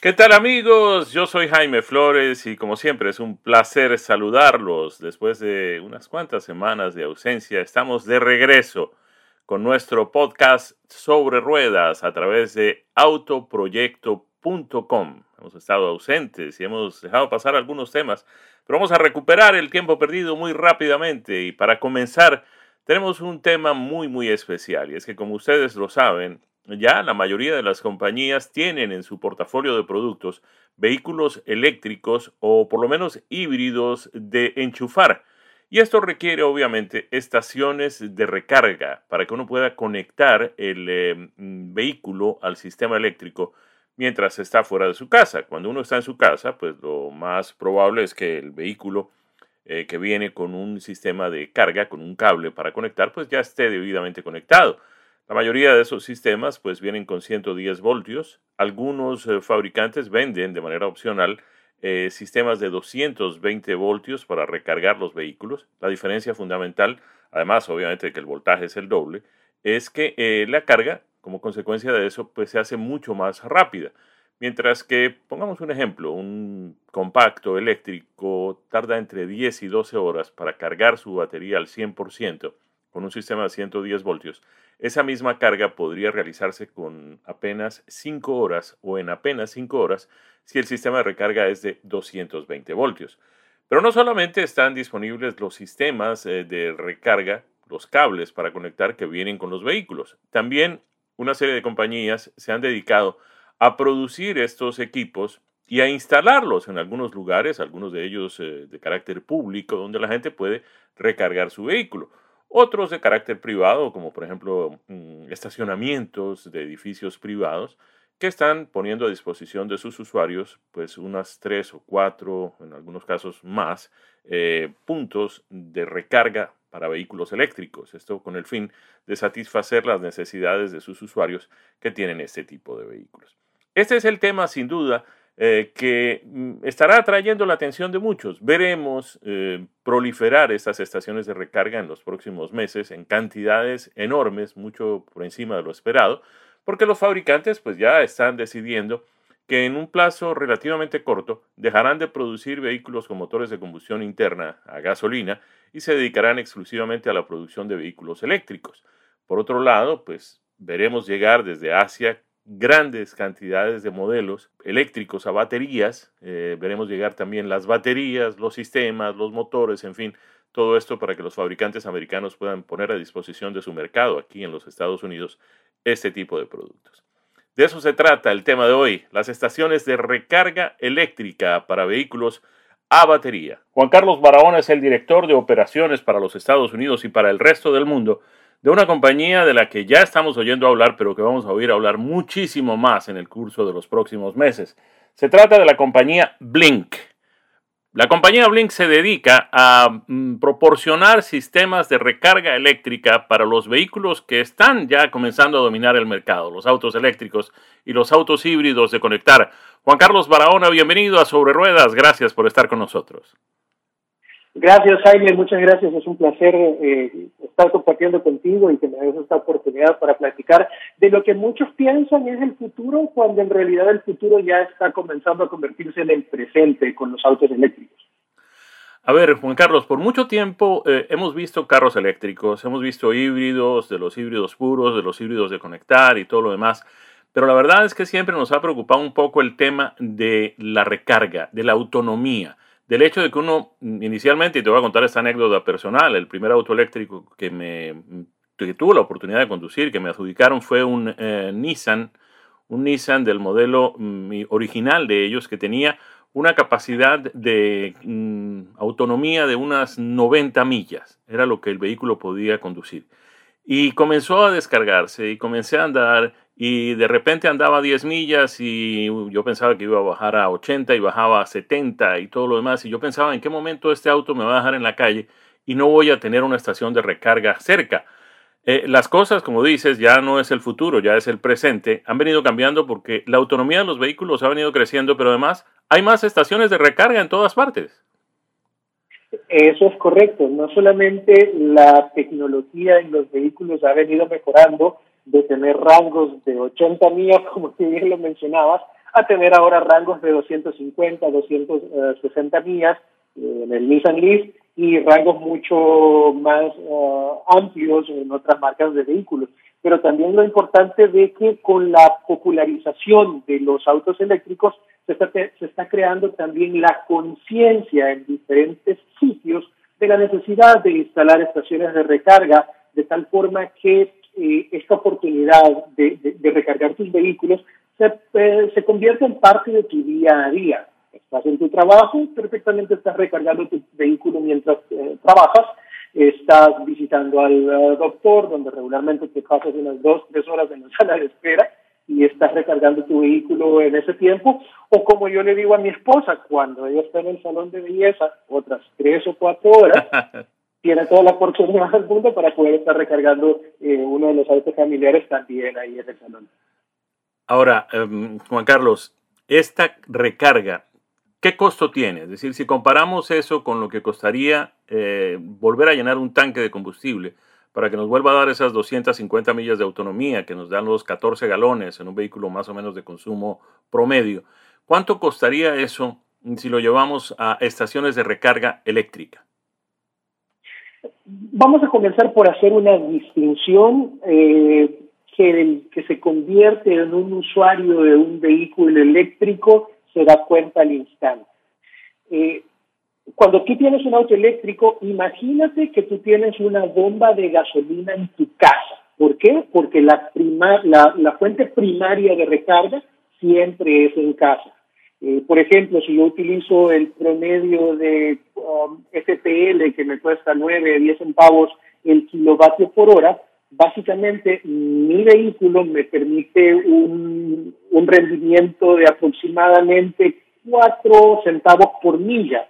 ¿Qué tal amigos? Yo soy Jaime Flores y como siempre es un placer saludarlos. Después de unas cuantas semanas de ausencia, estamos de regreso con nuestro podcast sobre ruedas a través de autoproyecto.com. Hemos estado ausentes y hemos dejado pasar algunos temas, pero vamos a recuperar el tiempo perdido muy rápidamente y para comenzar tenemos un tema muy muy especial y es que como ustedes lo saben, ya la mayoría de las compañías tienen en su portafolio de productos vehículos eléctricos o por lo menos híbridos de enchufar. Y esto requiere obviamente estaciones de recarga para que uno pueda conectar el eh, vehículo al sistema eléctrico mientras está fuera de su casa. Cuando uno está en su casa, pues lo más probable es que el vehículo eh, que viene con un sistema de carga, con un cable para conectar, pues ya esté debidamente conectado. La mayoría de esos sistemas pues vienen con 110 voltios. Algunos eh, fabricantes venden de manera opcional eh, sistemas de 220 voltios para recargar los vehículos. La diferencia fundamental, además obviamente de que el voltaje es el doble, es que eh, la carga, como consecuencia de eso, pues se hace mucho más rápida. Mientras que, pongamos un ejemplo, un compacto eléctrico tarda entre 10 y 12 horas para cargar su batería al 100% con un sistema de 110 voltios, esa misma carga podría realizarse con apenas 5 horas o en apenas 5 horas si el sistema de recarga es de 220 voltios. Pero no solamente están disponibles los sistemas eh, de recarga, los cables para conectar que vienen con los vehículos. También una serie de compañías se han dedicado a producir estos equipos y a instalarlos en algunos lugares, algunos de ellos eh, de carácter público, donde la gente puede recargar su vehículo. Otros de carácter privado, como por ejemplo mm, estacionamientos de edificios privados, que están poniendo a disposición de sus usuarios pues unas tres o cuatro, en algunos casos más, eh, puntos de recarga para vehículos eléctricos. Esto con el fin de satisfacer las necesidades de sus usuarios que tienen este tipo de vehículos. Este es el tema sin duda eh, que mm, estará atrayendo la atención de muchos. Veremos eh, proliferar estas estaciones de recarga en los próximos meses en cantidades enormes, mucho por encima de lo esperado, porque los fabricantes pues ya están decidiendo que en un plazo relativamente corto dejarán de producir vehículos con motores de combustión interna a gasolina y se dedicarán exclusivamente a la producción de vehículos eléctricos. Por otro lado, pues veremos llegar desde Asia grandes cantidades de modelos eléctricos a baterías. Eh, veremos llegar también las baterías, los sistemas, los motores, en fin, todo esto para que los fabricantes americanos puedan poner a disposición de su mercado aquí en los Estados Unidos este tipo de productos. De eso se trata el tema de hoy, las estaciones de recarga eléctrica para vehículos a batería. Juan Carlos Barahona es el director de operaciones para los Estados Unidos y para el resto del mundo de una compañía de la que ya estamos oyendo hablar, pero que vamos a oír hablar muchísimo más en el curso de los próximos meses. Se trata de la compañía Blink. La compañía Blink se dedica a mm, proporcionar sistemas de recarga eléctrica para los vehículos que están ya comenzando a dominar el mercado, los autos eléctricos y los autos híbridos de conectar. Juan Carlos Barahona, bienvenido a Sobre Ruedas. Gracias por estar con nosotros. Gracias, Jaime, muchas gracias. Es un placer eh, estar compartiendo contigo y que me des esta oportunidad para platicar de lo que muchos piensan es el futuro, cuando en realidad el futuro ya está comenzando a convertirse en el presente con los autos eléctricos. A ver, Juan Carlos, por mucho tiempo eh, hemos visto carros eléctricos, hemos visto híbridos, de los híbridos puros, de los híbridos de conectar y todo lo demás. Pero la verdad es que siempre nos ha preocupado un poco el tema de la recarga, de la autonomía del hecho de que uno inicialmente, y te voy a contar esta anécdota personal, el primer auto eléctrico que tuve la oportunidad de conducir, que me adjudicaron fue un eh, Nissan, un Nissan del modelo mm, original de ellos que tenía una capacidad de mm, autonomía de unas 90 millas, era lo que el vehículo podía conducir. Y comenzó a descargarse y comencé a andar y de repente andaba 10 millas y yo pensaba que iba a bajar a 80 y bajaba a 70 y todo lo demás y yo pensaba en qué momento este auto me va a dejar en la calle y no voy a tener una estación de recarga cerca. Eh, las cosas, como dices, ya no es el futuro, ya es el presente. Han venido cambiando porque la autonomía de los vehículos ha venido creciendo, pero además hay más estaciones de recarga en todas partes. Eso es correcto. No solamente la tecnología en los vehículos ha venido mejorando de tener rangos de 80 millas, como tú bien lo mencionabas, a tener ahora rangos de 250, 260 millas eh, en el Nissan Leaf y rangos mucho más eh, amplios en otras marcas de vehículos. Pero también lo importante de que con la popularización de los autos eléctricos se está, se está creando también la conciencia en diferentes sitios de la necesidad de instalar estaciones de recarga de tal forma que eh, esta oportunidad de, recargar tus vehículos se, eh, se convierte en parte de tu día a día. Estás en tu trabajo, perfectamente estás recargando tu vehículo mientras eh, trabajas, estás visitando al doctor, donde regularmente te pasas unas dos, tres horas en la sala de espera y estás recargando tu vehículo en ese tiempo, o como yo le digo a mi esposa, cuando ella está en el salón de belleza, otras tres o cuatro horas, tiene toda la oportunidad del mundo para poder estar recargando eh, uno de los autos familiares también ahí en el salón. Ahora, em, Juan Carlos, esta recarga, ¿qué costo tiene? Es decir, si comparamos eso con lo que costaría eh, volver a llenar un tanque de combustible para que nos vuelva a dar esas 250 millas de autonomía que nos dan los 14 galones en un vehículo más o menos de consumo promedio, ¿cuánto costaría eso si lo llevamos a estaciones de recarga eléctrica? Vamos a comenzar por hacer una distinción eh, que el que se convierte en un usuario de un vehículo eléctrico se da cuenta al instante. Eh, cuando tú tienes un auto eléctrico, imagínate que tú tienes una bomba de gasolina en tu casa. ¿Por qué? Porque la, la, la fuente primaria de recarga siempre es en casa. Eh, por ejemplo, si yo utilizo el promedio de um, FPL que me cuesta 9, 10 centavos el kilovatio por hora, básicamente mi vehículo me permite un, un rendimiento de aproximadamente 4 centavos por milla.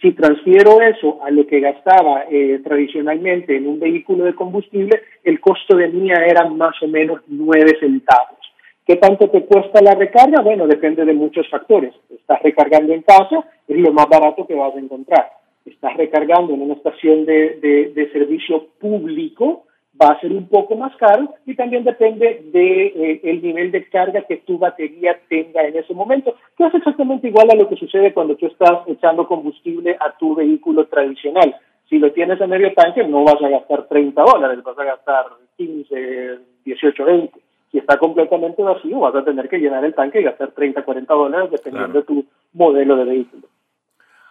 Si transfiero eso a lo que gastaba eh, tradicionalmente en un vehículo de combustible, el costo de mía era más o menos 9 centavos. ¿Qué tanto te cuesta la recarga? Bueno, depende de muchos factores. Estás recargando en casa, es lo más barato que vas a encontrar. Estás recargando en una estación de, servicio público, va a ser un poco más caro y también depende de, eh, nivel de carga que tu batería tenga en ese momento, que es exactamente igual a lo que sucede cuando tú estás echando combustible a tu vehículo tradicional. Si lo tienes a medio tanque, no vas a gastar 30 dólares, vas a gastar 15, 18, 20 si está completamente vacío, vas a tener que llenar el tanque y gastar 30, 40 dólares dependiendo de tu modelo de vehículo.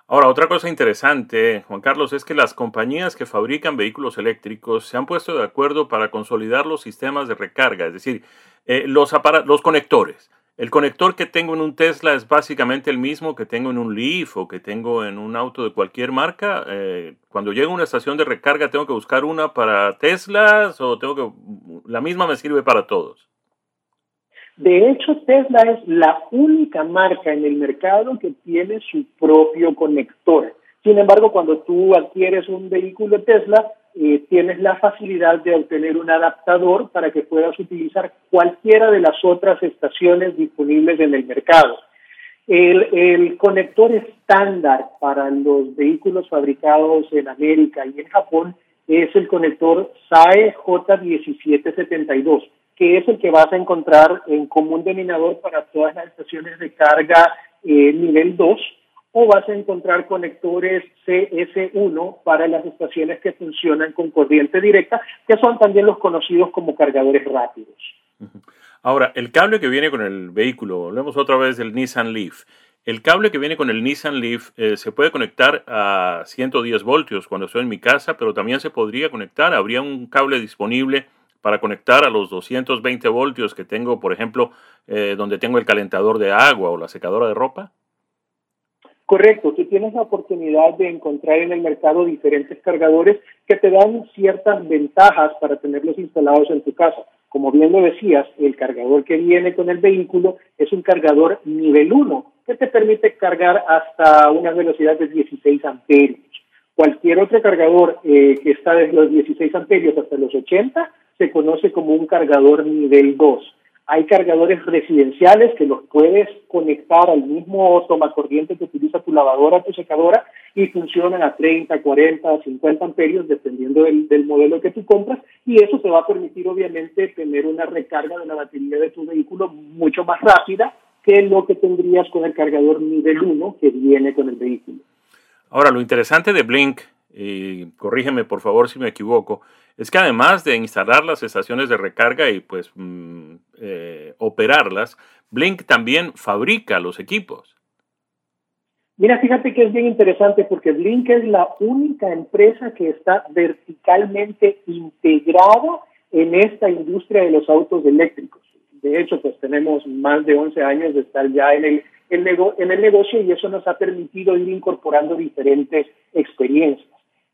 Ahora, otra cosa interesante, Juan Carlos, es que las compañías que fabrican vehículos eléctricos se han puesto de acuerdo para consolidar los sistemas de recarga, es decir, eh, los, los conectores. El conector que tengo en un Tesla es básicamente el mismo que tengo en un Leaf o que tengo en un auto de cualquier marca. Eh, cuando llego a una estación de recarga, ¿tengo que buscar una para Teslas o tengo que... la misma me sirve para todos? De hecho, Tesla es la única marca en el mercado que tiene su propio conector. Sin embargo, cuando tú adquieres un vehículo Tesla, eh, tienes la facilidad de obtener un adaptador para que puedas utilizar cualquiera de las otras estaciones disponibles en el mercado. El, el conector estándar para los vehículos fabricados en América y en Japón es el conector SAE J1772 que es el que vas a encontrar en común denominador para todas las estaciones de carga eh, nivel 2 o vas a encontrar conectores CS1 para las estaciones que funcionan con corriente directa, que son también los conocidos como cargadores rápidos. Ahora, el cable que viene con el vehículo, volvemos otra vez del Nissan Leaf. El cable que viene con el Nissan Leaf eh, se puede conectar a 110 voltios cuando estoy en mi casa, pero también se podría conectar, habría un cable disponible para conectar a los 220 voltios que tengo, por ejemplo, eh, donde tengo el calentador de agua o la secadora de ropa? Correcto, tú tienes la oportunidad de encontrar en el mercado diferentes cargadores que te dan ciertas ventajas para tenerlos instalados en tu casa. Como bien lo decías, el cargador que viene con el vehículo es un cargador nivel 1 que te permite cargar hasta una velocidad de 16 amperios. Cualquier otro cargador eh, que está desde los 16 amperios hasta los 80 se conoce como un cargador nivel 2. Hay cargadores residenciales que los puedes conectar al mismo tomacorriente que utiliza tu lavadora, tu secadora, y funcionan a 30, 40, 50 amperios, dependiendo del, del, modelo que tú compras, y eso te va a permitir, obviamente, tener una recarga de la batería de tu vehículo mucho más rápida que lo que tendrías con el cargador nivel 1 que viene con el vehículo. Ahora, lo interesante de Blink, y corrígeme por favor si me equivoco, es que además de instalar las estaciones de recarga y pues mm, eh, operarlas, Blink también fabrica los equipos. Mira, fíjate que es bien interesante porque Blink es la única empresa que está verticalmente integrada en esta industria de los autos eléctricos. De hecho, pues tenemos más de 11 años de estar ya en el, en el negocio y eso nos ha permitido ir incorporando diferentes experiencias.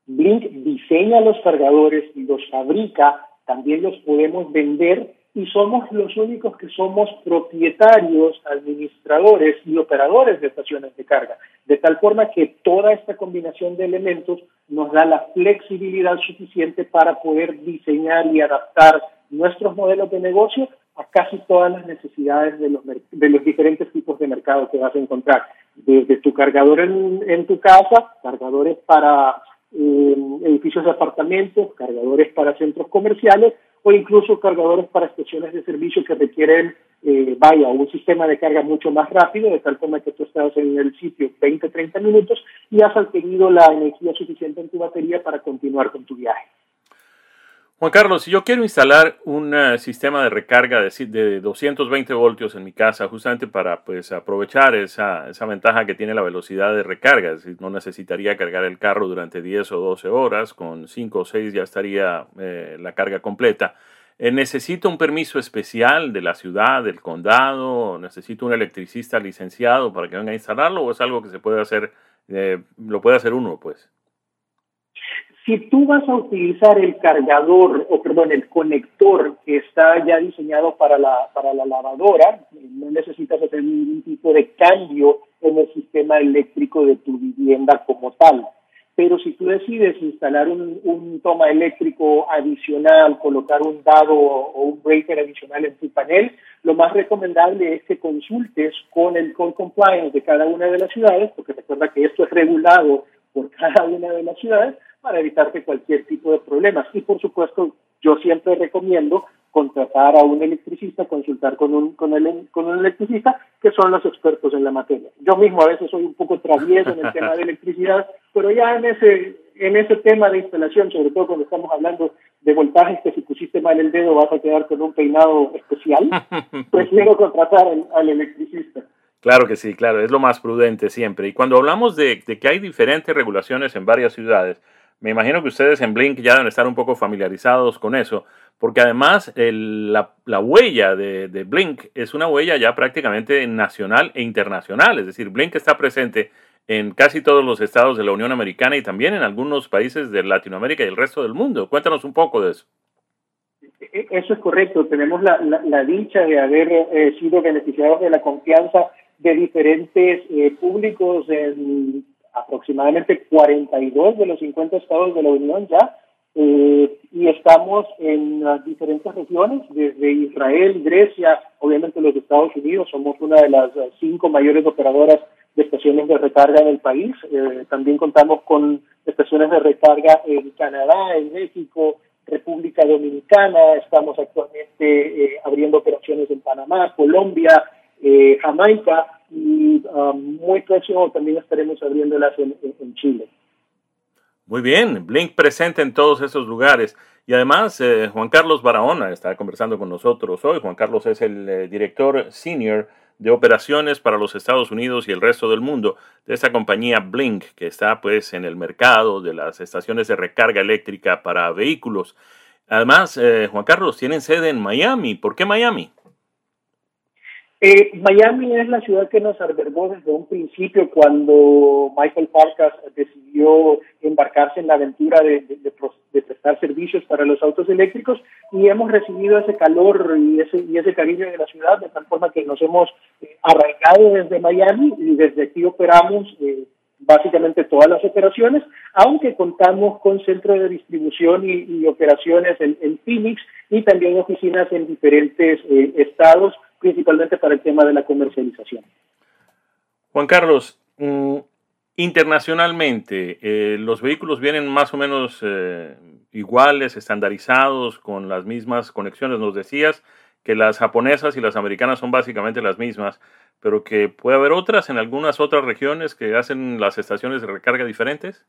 Blink diseña los cargadores, los fabrica, también los podemos vender y somos los únicos que somos propietarios, administradores y operadores de estaciones de carga, de tal forma que toda esta combinación de elementos nos da la flexibilidad suficiente para poder diseñar y adaptar nuestros modelos de negocio a casi todas las necesidades de los, de los diferentes tipos de mercado que vas a encontrar, desde tu cargador en, en tu casa, cargadores para eh, edificios de apartamentos, cargadores para centros comerciales o incluso cargadores para estaciones de servicio que requieren, eh, vaya, un sistema de carga mucho más rápido, de tal forma que tú estás en el sitio 20, 30 minutos y has adquirido la energía suficiente en tu batería para continuar con tu viaje. Juan Carlos, si yo quiero instalar un eh, sistema de recarga de, de, 220 voltios en mi casa, justamente para pues, aprovechar esa, esa, ventaja que tiene la velocidad de recarga, es no necesitaría cargar el carro durante 10 o 12 horas, con 5 o 6 ya estaría eh, la carga completa. Eh, ¿Necesito un permiso especial de la ciudad, del condado? ¿Necesito un electricista licenciado para que venga a instalarlo? ¿O es algo que se puede hacer, lo puede hacer uno, pues? Si tú vas a utilizar el cargador, o perdón, el conector que está ya diseñado para la, para la lavadora, no necesitas hacer ningún tipo de cambio en el sistema eléctrico de tu vivienda como tal. Pero si tú decides instalar un, un toma eléctrico adicional, colocar un dado o un breaker adicional en tu panel, lo más recomendable es que consultes con el code compliance de cada una de las ciudades, porque recuerda que esto es regulado por cada una de las ciudades, para evitarte cualquier tipo de problemas. Y por supuesto, yo siempre recomiendo contratar a un electricista, consultar con un, con, el, con un electricista, que son los expertos en la materia. Yo mismo a veces soy un poco travieso en el tema de electricidad, pero ya en ese, en ese tema de instalación, sobre todo cuando estamos hablando de voltajes que si pusiste mal el dedo vas a quedar con un peinado especial, prefiero contratar al, al electricista. Claro que sí, claro, es lo más prudente siempre. Y cuando hablamos de, de que hay diferentes regulaciones en varias ciudades, me imagino que ustedes en Blink ya deben estar un poco familiarizados con eso, porque además la, huella de, Blink es una huella ya prácticamente nacional e internacional, es decir, Blink está presente en casi todos los estados de la Unión Americana y también en algunos países de Latinoamérica y el resto del mundo. Cuéntanos un poco de eso. E, eso es correcto. Tenemos la, dicha de haber eh, sido beneficiados de la confianza de diferentes eh, públicos en aproximadamente 42 de los 50 estados de la Unión ya, eh, y estamos en las diferentes regiones, desde Israel, Grecia, obviamente los Estados Unidos, somos una de las cinco mayores operadoras de estaciones de recarga en el país. Eh, también contamos con estaciones de recarga en Canadá, en México, República Dominicana, estamos actualmente eh, abriendo operaciones en Panamá, Colombia, Jamaica, y um, muy próximo también estaremos abriéndolas en, en, Chile. Muy bien, Blink presente en todos esos lugares. Y además, eh, Juan Carlos Barahona está conversando con nosotros hoy. Juan Carlos es el eh, director senior de operaciones para los Estados Unidos y el resto del mundo de esta compañía Blink, que está pues en el mercado de las estaciones de recarga eléctrica para vehículos. Además, eh, Juan Carlos, tienen sede en Miami. ¿Por qué Miami? Eh, Miami es la ciudad que nos albergó desde un principio cuando Michael Farkas decidió embarcarse en la aventura de, prestar servicios para los autos eléctricos y hemos recibido ese calor y ese, cariño de la ciudad de tal forma que nos hemos eh, arraigado desde Miami y desde aquí operamos eh, básicamente todas las operaciones, aunque contamos con centro de distribución y, operaciones en, Phoenix y también oficinas en diferentes estados principalmente para el tema de la comercialización. Juan Carlos, mm, internacionalmente, eh, ¿los vehículos vienen más o menos eh, iguales, estandarizados, con las mismas conexiones, nos decías? que las japonesas y las americanas son básicamente las mismas, pero que puede haber otras en algunas otras regiones que hacen las estaciones de recarga diferentes?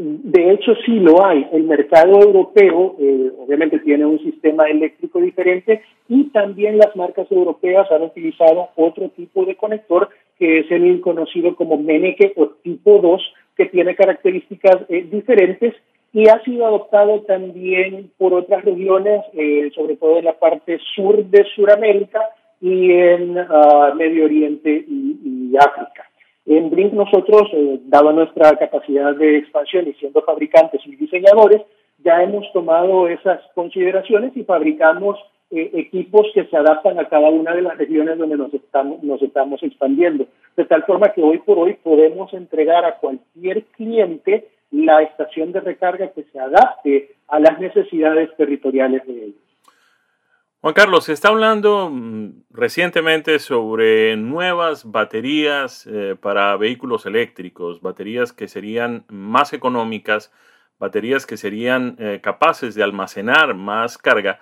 De hecho, sí lo hay. El mercado europeo eh, obviamente tiene un sistema eléctrico diferente y también las marcas europeas han utilizado otro tipo de conector que es el conocido como Meneke o tipo 2, que tiene características eh, diferentes y ha sido adoptado también por otras regiones, eh, sobre todo en la parte sur de Sudamérica y en uh, Medio Oriente y, y África. En Blink nosotros, eh, dado nuestra capacidad de expansión y siendo fabricantes y diseñadores, ya hemos tomado esas consideraciones y fabricamos eh, equipos que se adaptan a cada una de las regiones donde nos estamos, nos estamos expandiendo. De tal forma que hoy por hoy podemos entregar a cualquier cliente la estación de recarga que se adapte a las necesidades territoriales de ellos. Juan Carlos, se está hablando mm, recientemente sobre nuevas baterías eh, para vehículos eléctricos, baterías que serían más económicas, baterías que serían eh, capaces de almacenar más carga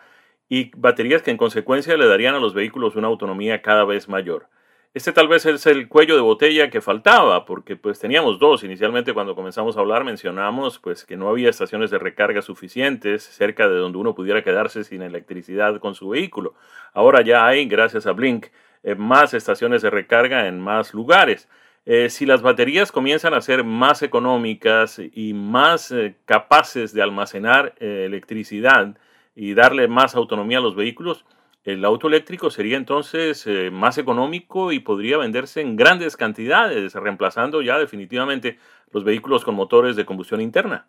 y baterías que en consecuencia le darían a los vehículos una autonomía cada vez mayor. Este tal vez es el cuello de botella que faltaba, porque pues teníamos dos. Inicialmente cuando comenzamos a hablar mencionamos pues que no había estaciones de recarga suficientes cerca de donde uno pudiera quedarse sin electricidad con su vehículo. Ahora ya hay, gracias a Blink, eh, más estaciones de recarga en más lugares. Eh, si las baterías comienzan a ser más económicas y más eh, capaces de almacenar electricidad y darle más autonomía a los vehículos, el auto eléctrico sería entonces eh, más económico y podría venderse en grandes cantidades, reemplazando ya definitivamente los vehículos con motores de combustión interna.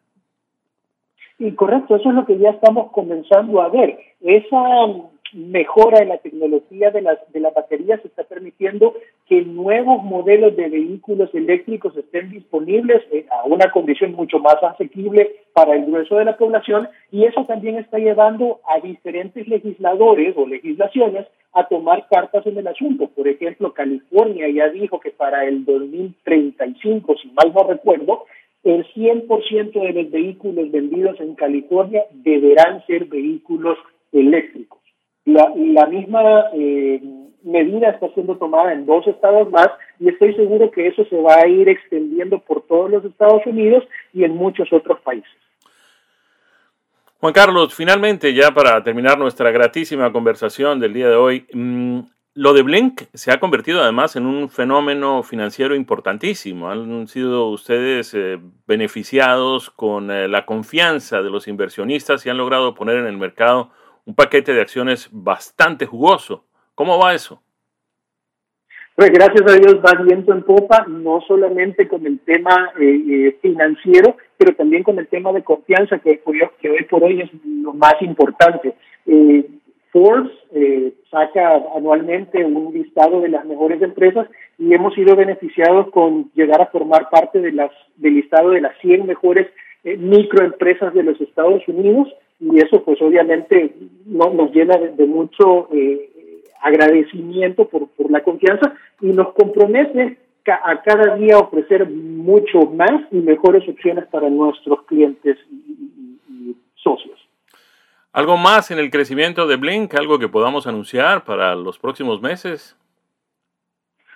Y correcto, eso es lo que ya estamos comenzando a ver. Esa mejora en la tecnología de las, de las baterías está permitiendo que nuevos modelos de vehículos eléctricos estén disponibles eh, a una condición mucho más asequible para el grueso de la población y eso también está llevando a diferentes legisladores o legislaciones a tomar cartas en el asunto. Por ejemplo, California ya dijo que para el 2035, si mal no recuerdo, el 100% de los vehículos vendidos en California deberán ser vehículos eléctricos. La, misma eh, medida está siendo tomada en dos estados más y estoy seguro que eso se va a ir extendiendo por todos los Estados Unidos y en muchos otros países. Juan Carlos, finalmente, ya para terminar nuestra gratísima conversación del día de hoy, mm, lo de Blink se ha convertido además en un fenómeno financiero importantísimo. Han sido ustedes eh, beneficiados con eh, la confianza de los inversionistas y han logrado poner en el mercado un paquete de acciones bastante jugoso. ¿Cómo va eso? Pues gracias a Dios va viento en popa, no solamente con el tema eh, eh, financiero, pero también con el tema de confianza, que, que hoy por hoy es lo más importante. Eh, Forbes saca anualmente un listado de las mejores empresas y hemos sido beneficiados con llegar a formar parte de las, del listado de las 100 mejores microempresas de los Estados Unidos y eso pues obviamente no, nos llena de, mucho eh, agradecimiento por, por la confianza y nos compromete a cada día ofrecer mucho más y mejores opciones para nuestros clientes y, socios. ¿Algo más en el crecimiento de Blink? ¿Algo que podamos anunciar para los próximos meses?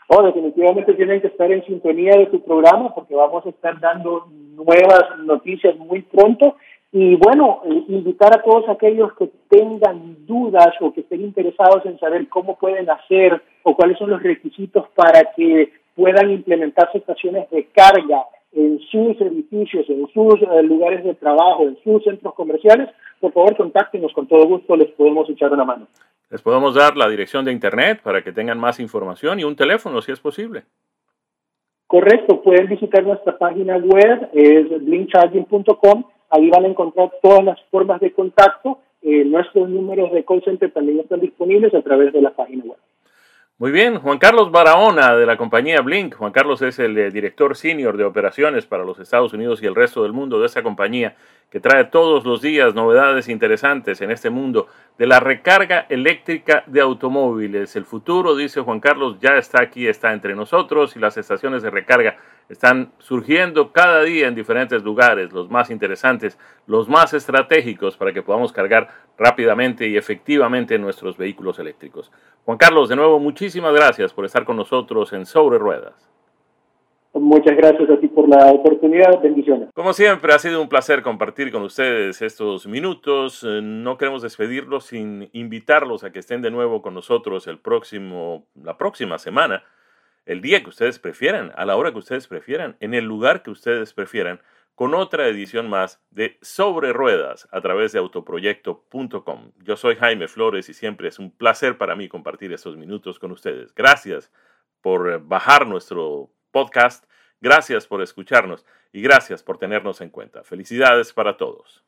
Oh, definitivamente tienen que estar en sintonía de tu programa porque vamos a estar dando nuevas noticias muy pronto y bueno, eh, invitar a todos aquellos que tengan dudas o que estén interesados en saber cómo pueden hacer o cuáles son los requisitos para que puedan implementarse estaciones de carga en sus edificios, en sus eh, lugares de trabajo, en sus centros comerciales, por favor contáctenos, con todo gusto les podemos echar una mano. Les podemos dar la dirección de internet para que tengan más información y un teléfono si es posible. Correcto, pueden visitar nuestra página web, es blinkcharging.com Ahí van a encontrar todas las formas de contacto. Eh, nuestros números de call center también están disponibles a través de la página web. Muy bien, Juan Carlos Barahona de la compañía Blink. Juan Carlos es el eh, director senior de operaciones para los Estados Unidos y el resto del mundo de esa compañía que trae todos los días novedades interesantes en este mundo de la recarga eléctrica de automóviles. El futuro, dice Juan Carlos, ya está aquí, está entre nosotros y las estaciones de recarga están surgiendo cada día en diferentes lugares, los más interesantes, los más estratégicos para que podamos cargar rápidamente y efectivamente nuestros vehículos eléctricos. Juan Carlos, de nuevo, muchísimas gracias por estar con nosotros en Sobre Ruedas. Muchas gracias a ti por la oportunidad. Bendiciones. Como siempre, ha sido un placer compartir con ustedes estos minutos. Eh, no queremos despedirlos sin invitarlos a que estén de nuevo con nosotros el próximo, la próxima semana, el día que ustedes prefieran, a la hora que ustedes prefieran, en el lugar que ustedes prefieran, con otra edición más de Sobre Ruedas a través de autoproyecto.com. Yo soy Jaime Flores y siempre es un placer para mí compartir estos minutos con ustedes. Gracias por bajar nuestro podcast. Gracias por escucharnos y gracias por tenernos en cuenta. Felicidades para todos.